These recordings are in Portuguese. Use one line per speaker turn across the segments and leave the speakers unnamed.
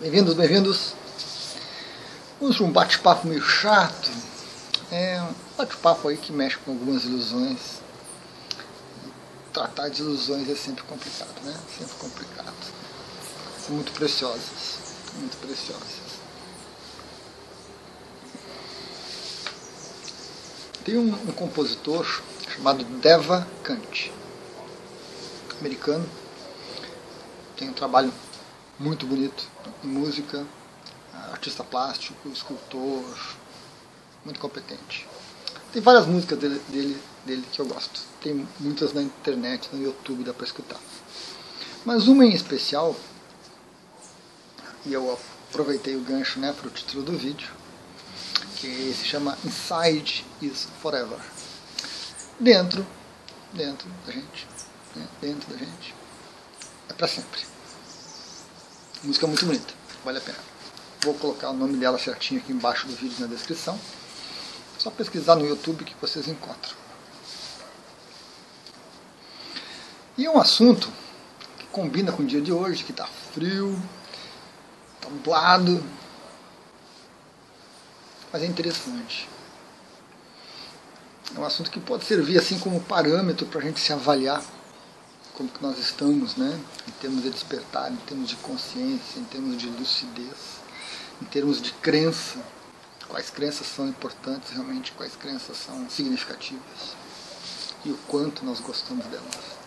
Bem-vindos, bem-vindos. Para um bate-papo meio chato. É um bate-papo aí que mexe com algumas ilusões. Tratar de ilusões é sempre complicado, né? Sempre complicado. São muito preciosas. Muito preciosas. Tem um, um compositor chamado Deva Kant, americano. Tem um trabalho muito bonito música, artista plástico, escultor, muito competente. Tem várias músicas dele, dele, dele que eu gosto. Tem muitas na internet, no YouTube, dá para escutar. Mas uma em especial, e eu aproveitei o gancho né, para o título do vídeo, que se chama Inside is Forever. Dentro, dentro da gente, né, dentro da gente, é para sempre. Música muito bonita, vale a pena. Vou colocar o nome dela certinho aqui embaixo do vídeo na descrição. É só pesquisar no YouTube que vocês encontram. E é um assunto que combina com o dia de hoje, que está frio, está nublado, mas é interessante. É um assunto que pode servir assim como parâmetro para a gente se avaliar como que nós estamos, né? Em termos de despertar, em termos de consciência, em termos de lucidez, em termos de crença. Quais crenças são importantes realmente, quais crenças são significativas e o quanto nós gostamos delas.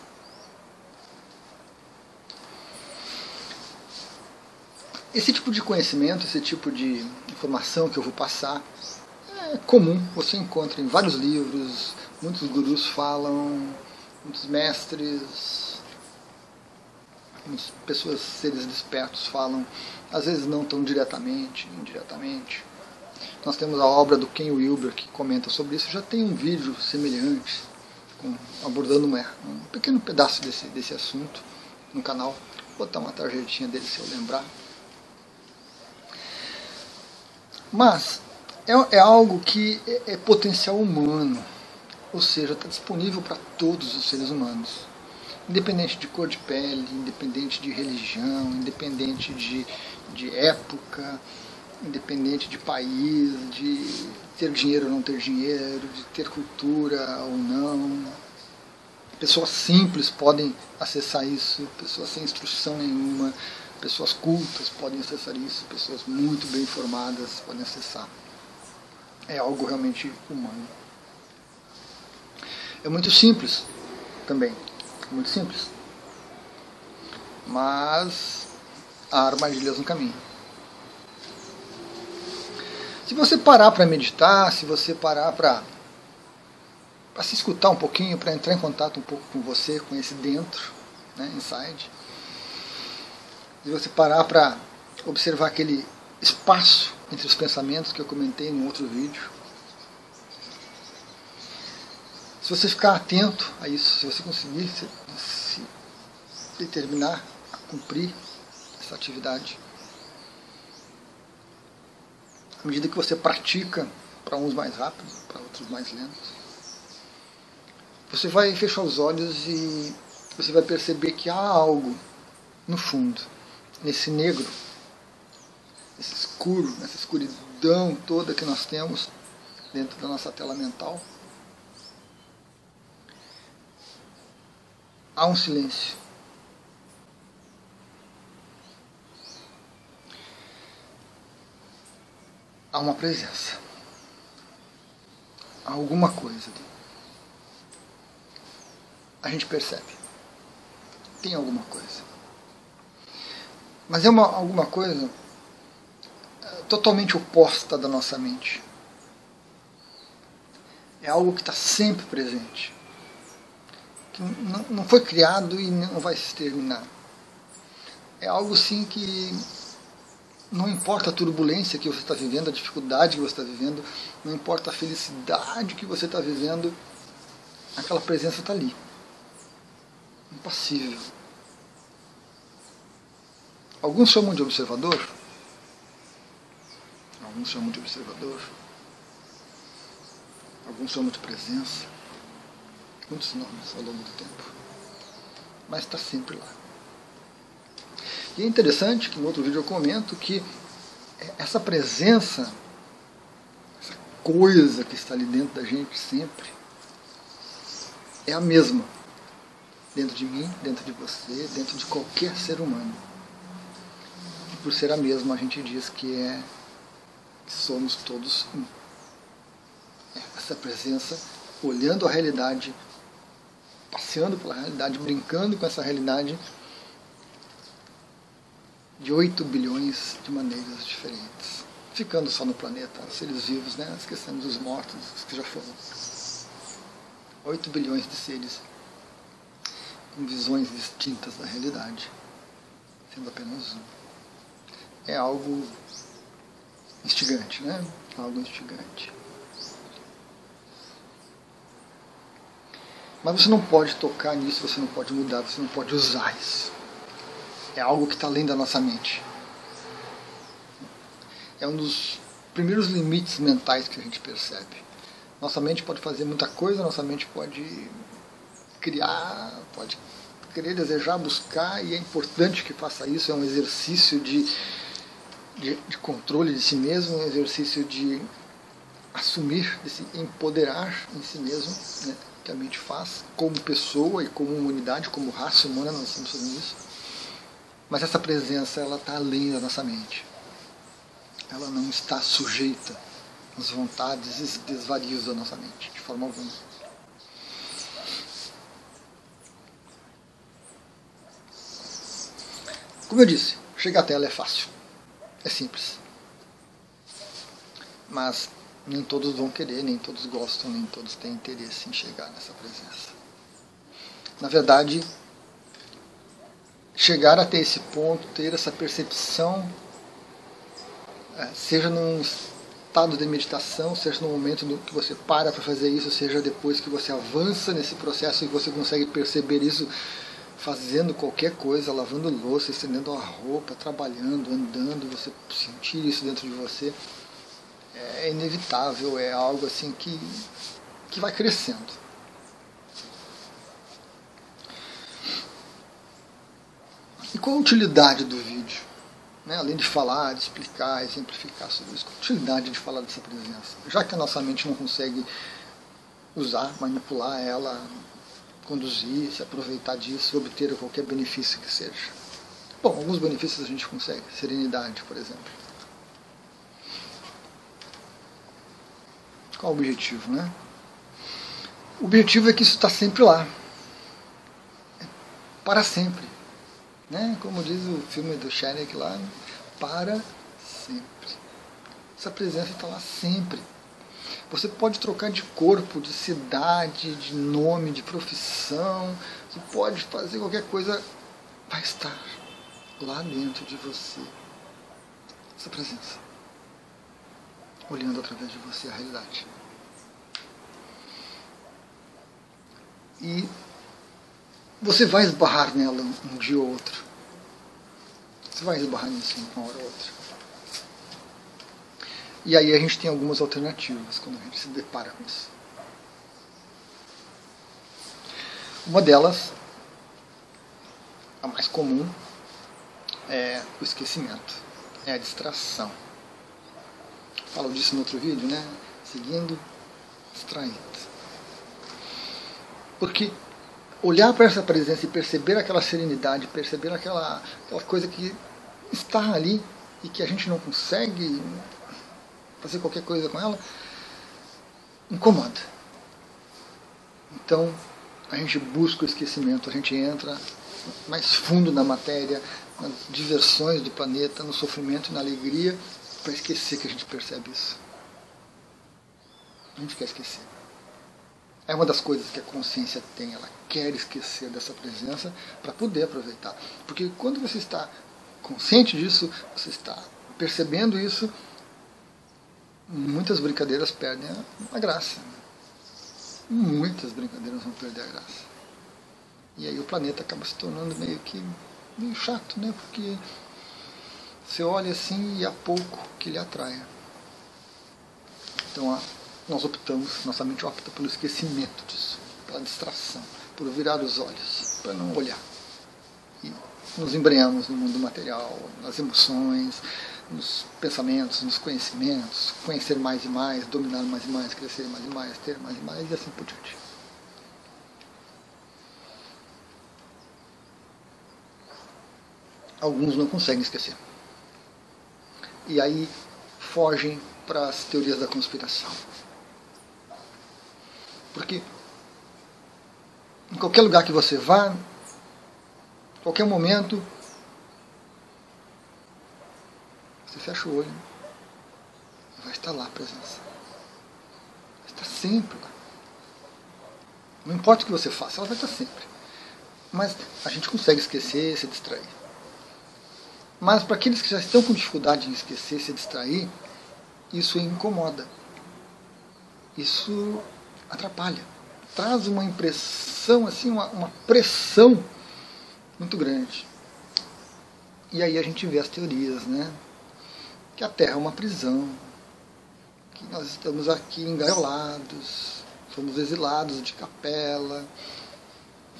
Esse tipo de conhecimento, esse tipo de informação que eu vou passar é comum, você encontra em vários livros, muitos gurus falam, muitos mestres, muitas pessoas, seres despertos falam, às vezes não tão diretamente, indiretamente. Nós temos a obra do Ken Wilber que comenta sobre isso, já tem um vídeo semelhante, com, abordando um pequeno pedaço desse, desse assunto no canal. Vou botar uma tarjetinha dele se eu lembrar. Mas é, é algo que é, é potencial humano ou seja, está disponível para todos os seres humanos, independente de cor de pele, independente de religião, independente de, de época, independente de país, de ter dinheiro ou não ter dinheiro, de ter cultura ou não. Pessoas simples podem acessar isso, pessoas sem instrução nenhuma, pessoas cultas podem acessar isso, pessoas muito bem informadas podem acessar. É algo realmente humano. É muito simples também. Muito simples. Mas há armadilhas no caminho. Se você parar para meditar, se você parar para para se escutar um pouquinho, para entrar em contato um pouco com você, com esse dentro, né, inside. Se você parar para observar aquele espaço entre os pensamentos que eu comentei em outro vídeo, se você ficar atento a isso, se você conseguir se, se determinar a cumprir essa atividade, à medida que você pratica, para uns mais rápido, para outros mais lentos, você vai fechar os olhos e você vai perceber que há algo no fundo, nesse negro, nesse escuro, nessa escuridão toda que nós temos dentro da nossa tela mental há um silêncio. Há uma presença. Há alguma coisa ali. A gente percebe. Tem alguma coisa. Mas é uma, alguma coisa é, totalmente oposta da nossa mente. É algo que está sempre presente que não, não foi criado e não vai se terminar. É algo sim que não importa a turbulência que você está vivendo, a dificuldade que você está vivendo, não importa a felicidade que você está vivendo, aquela presença está ali. Impassível. Alguns chamam de observador. Alguns chamam de observador. Alguns chamam de presença muitos nomes ao longo do tempo, mas está sempre lá. E é interessante que no outro vídeo eu comento que essa presença, essa coisa que está ali dentro da gente sempre, é a mesma. Dentro de mim, dentro de você, dentro de qualquer ser humano. E por ser a mesma, a gente diz que é que somos todos um. É essa presença olhando a realidade, passeando pela realidade, brincando com essa realidade de 8 bilhões de maneiras diferentes. Ficando só no planeta, seres vivos, né? esquecendo os mortos, os que já foram. 8 bilhões de seres com visões distintas da realidade, sendo apenas um. É algo instigante, né? Algo instigante. Mas você não pode tocar nisso, você não pode mudar, você não pode usar isso. É algo que está além da nossa mente. É um dos primeiros limites mentais que a gente percebe. Nossa mente pode fazer muita coisa, nossa mente pode criar, pode querer, desejar, buscar, e é importante que faça isso. É um exercício de, de, de controle de si mesmo, um exercício de assumir, de se empoderar em si mesmo, né, que a mente faz, como pessoa e como humanidade, como raça humana, nós estamos fazendo isso. Mas essa presença ela está além da nossa mente. Ela não está sujeita às vontades e desvarios da nossa mente, de forma alguma. Como eu disse, chegar até ela é fácil, é simples. Mas nem todos vão querer, nem todos gostam, nem todos têm interesse em chegar nessa presença. Na verdade, chegar até esse ponto, ter essa percepção, é, seja num estado de meditação, seja no momento que você para para fazer isso, seja depois que você avança nesse processo e você consegue perceber isso fazendo qualquer coisa, lavando louça, estendendo a roupa, trabalhando, andando, você sentir isso dentro de você, é inevitável, é algo assim que, que vai crescendo. E qual a utilidade do vídeo? Né? Além de falar, de explicar, exemplificar sobre isso, qual a utilidade de falar dessa presença? Já que a nossa mente não consegue usar, manipular ela, conduzir, se aproveitar disso, obter qualquer benefício que seja. Bom, alguns benefícios a gente consegue, serenidade, por exemplo. Qual o objetivo, né? O objetivo é que isso está sempre lá. É para sempre. Né? Como diz o filme do Shrek lá, para sempre. Essa presença está lá sempre. Você pode trocar de corpo, de cidade, de nome, de profissão, você pode fazer qualquer coisa, vai estar lá dentro de você. Essa presença. Olhando através de você a realidade. E você vai esbarrar nela um dia ou outro. Você vai esbarrar nisso uma hora ou outra. E aí a gente tem algumas alternativas quando a gente se depara com isso. Uma delas, a mais comum, é o esquecimento, é a distração. Falo disso no outro vídeo, né? Seguindo, distraindo. Porque olhar para essa presença e perceber aquela serenidade, perceber aquela, aquela coisa que está ali e que a gente não consegue fazer qualquer coisa com ela, incomoda. Então, a gente busca o esquecimento, a gente entra mais fundo na matéria, nas diversões do planeta, no sofrimento e na alegria, para esquecer que a gente percebe isso. A gente quer esquecer. É uma das coisas que a consciência tem, ela quer esquecer dessa presença para poder aproveitar. Porque quando você está consciente disso, você está percebendo isso, muitas brincadeiras perdem a, graça. Muitas brincadeiras vão perder a graça. E aí o planeta acaba se tornando meio que meio chato, né? Porque você olha assim e há pouco que lhe atraia. Então, nós optamos, nossa mente opta pelo esquecimento disso, pela distração, por virar os olhos, para não olhar. E nos embrenhamos no mundo material, nas emoções, nos pensamentos, nos conhecimentos, conhecer mais e mais, dominar mais e mais, crescer mais e mais, ter mais e mais e assim por diante. Alguns não conseguem esquecer. E aí fogem para as teorias da conspiração. Porque em qualquer lugar que você vá, qualquer momento, você fecha o olho e vai estar lá a presença. Vai estar sempre lá. Não importa o que você faça, ela vai estar sempre. Mas a gente consegue esquecer, se distrair. Mas para aqueles que já estão com dificuldade em esquecer, se distrair, isso incomoda. Isso atrapalha. Traz uma impressão, assim, uma, uma pressão muito grande. E aí a gente vê as teorias, né? Que a Terra é uma prisão, que nós estamos aqui engaiolados, fomos exilados de capela,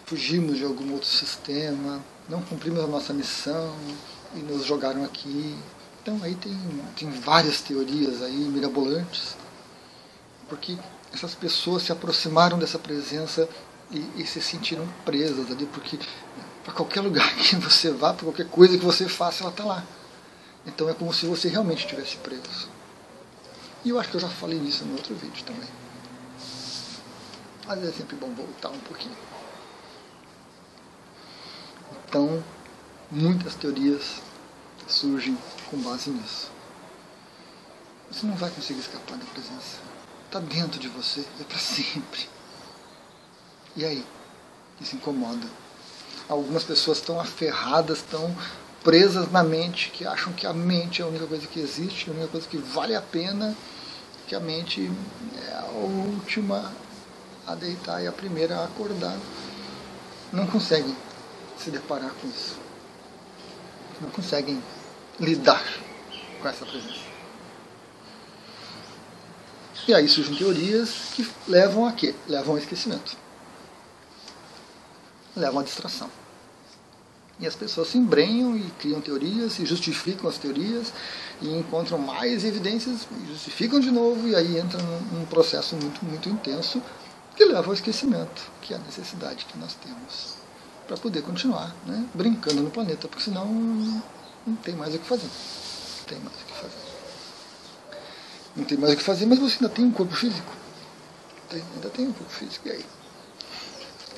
fugimos de algum outro sistema, não cumprimos a nossa missão e nos jogaram aqui. Então aí tem, tem várias teorias aí mirabolantes, porque essas pessoas se aproximaram dessa presença e, e se sentiram presas ali, porque para qualquer lugar que você vá, para qualquer coisa que você faça, ela está lá. Então é como se você realmente estivesse preso. E eu acho que eu já falei nisso no outro vídeo também. Mas é sempre bom voltar um pouquinho. Então, muitas teorias surgem com base nisso. Você não vai conseguir escapar da presença. Está dentro de você, é para sempre. E aí? Isso incomoda. Algumas pessoas estão aferradas, estão presas na mente, que acham que a mente é a única coisa que existe, a única coisa que vale a pena, que a mente é a última a deitar e a primeira a acordar. Não conseguem se deparar com isso. Não conseguem lidar com essa presença. E aí surgem teorias que levam a quê? Levam ao esquecimento. Levam à distração. E as pessoas se embrenham e criam teorias, e justificam as teorias, e encontram mais evidências, e justificam de novo, e aí entra num, processo muito, muito intenso que leva ao esquecimento, que é a necessidade que nós temos para poder continuar né, brincando no planeta, porque senão não tem mais o que fazer. Não tem mais o que fazer. Não tem mais o que fazer, mas você ainda tem um corpo físico. Tem, ainda tem um corpo físico. E aí?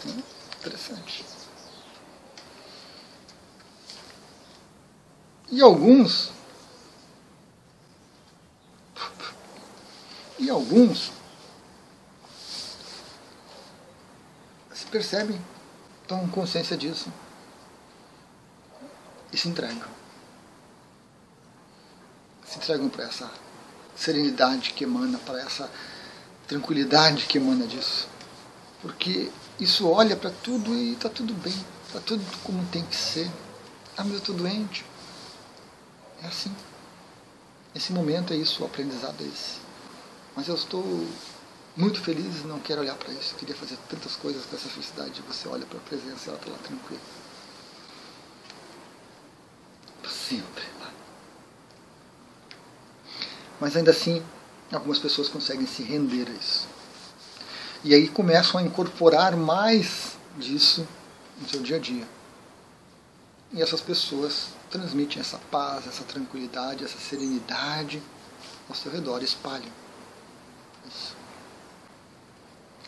Hum, interessante. E alguns. E alguns se percebem, tomam consciência disso e se entregam se entregam para essa serenidade que emana, para essa tranquilidade que emana disso. Porque isso olha para tudo e está tudo bem, está tudo como tem que ser. Ah, mas eu estou doente. É assim. Esse momento é isso, o aprendizado é esse. Mas eu estou muito feliz e não quero olhar para isso. Queria fazer tantas coisas com essa felicidade. Você olha para a presença e ela está lá tranquila. Sempre. Mas ainda assim, algumas pessoas conseguem se render a isso. E aí começam a incorporar mais disso no seu dia a dia. E essas pessoas transmitem essa paz, essa tranquilidade, essa serenidade ao seu redor, espalham isso.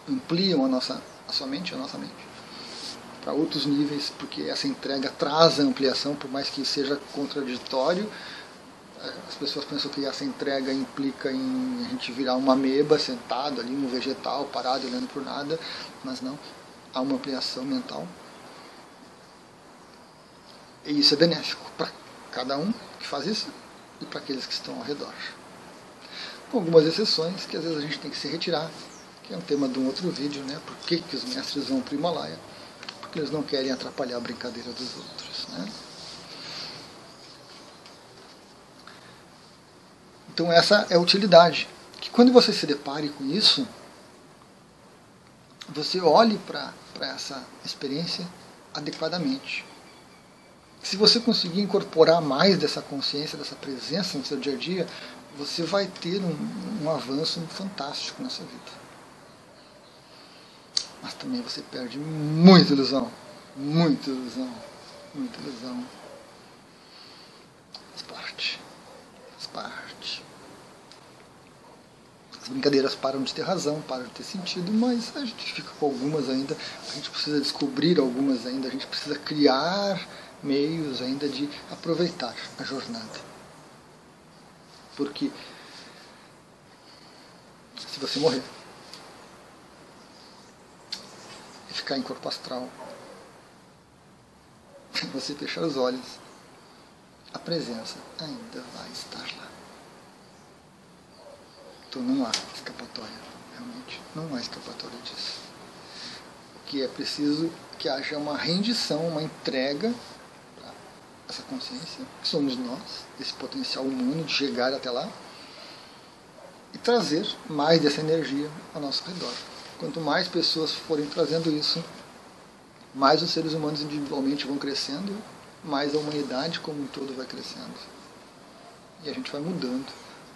Ampliam a, nossa, a sua mente, a nossa mente, para outros níveis, porque essa entrega traz a ampliação, por mais que seja contraditório, as pessoas pensam que essa entrega implica em a gente virar uma ameba sentado ali no vegetal, parado, olhando por nada, mas não. Há uma ampliação mental. E isso é benéfico para cada um que faz isso e para aqueles que estão ao redor. Com algumas exceções que às vezes a gente tem que se retirar, que é um tema de um outro vídeo, né? Por que, que os mestres vão para o Himalaia? Porque eles não querem atrapalhar a brincadeira dos outros. Né? Então essa é a utilidade. Que quando você se depare com isso, você olhe para essa experiência adequadamente. Se você conseguir incorporar mais dessa consciência, dessa presença no seu dia a dia, você vai ter um, um avanço fantástico nessa vida. Mas também você perde muita ilusão. Muita ilusão. Muita ilusão. Faz parte. Faz parte. As brincadeiras param de ter razão, param de ter sentido, mas a gente fica com algumas ainda. A gente precisa descobrir algumas ainda. A gente precisa criar meios ainda de aproveitar a jornada. Porque se você morrer e ficar em corpo astral, você fechar os olhos, a presença ainda vai estar lá. Então não há escapatória, realmente, não há escapatória disso. O que é preciso que haja uma rendição, uma entrega essa consciência, que somos nós, esse potencial humano de chegar até lá e trazer mais dessa energia ao nosso redor. Quanto mais pessoas forem trazendo isso, mais os seres humanos individualmente vão crescendo, mais a humanidade como um todo vai crescendo. E a gente vai mudando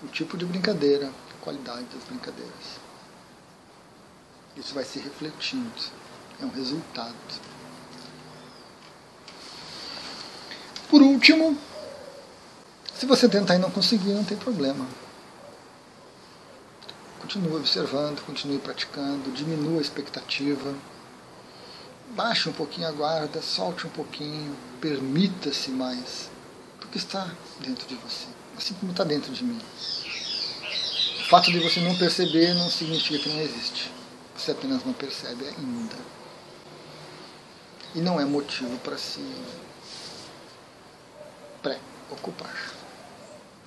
o tipo de brincadeira, a qualidade das brincadeiras. Isso vai se refletindo, é um resultado. Por último, se você tentar e não conseguir, não tem problema. Continue observando, continue praticando, diminua a expectativa, baixe um pouquinho a guarda, solte um pouquinho, permita-se mais, porque está dentro de você, assim como está dentro de mim. O fato de você não perceber não significa que não existe. Você apenas não percebe ainda. E não é motivo para se pré-ocupar.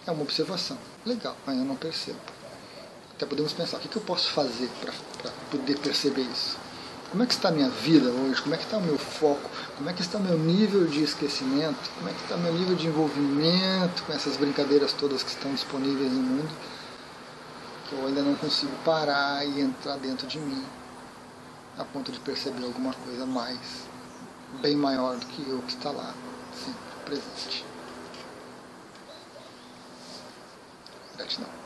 É uma observação. Legal, mas eu não percebo. Até podemos pensar, o que eu posso fazer para poder perceber isso? Como é que está a minha vida hoje? Como é que está o meu foco? Como é que está o meu nível de esquecimento? Como é que está o meu nível de envolvimento com essas brincadeiras todas que estão disponíveis no mundo? Que eu ainda não consigo parar e entrar dentro de mim a ponto de perceber alguma coisa mais, bem maior do que eu que está lá, sempre presente. Gratidão.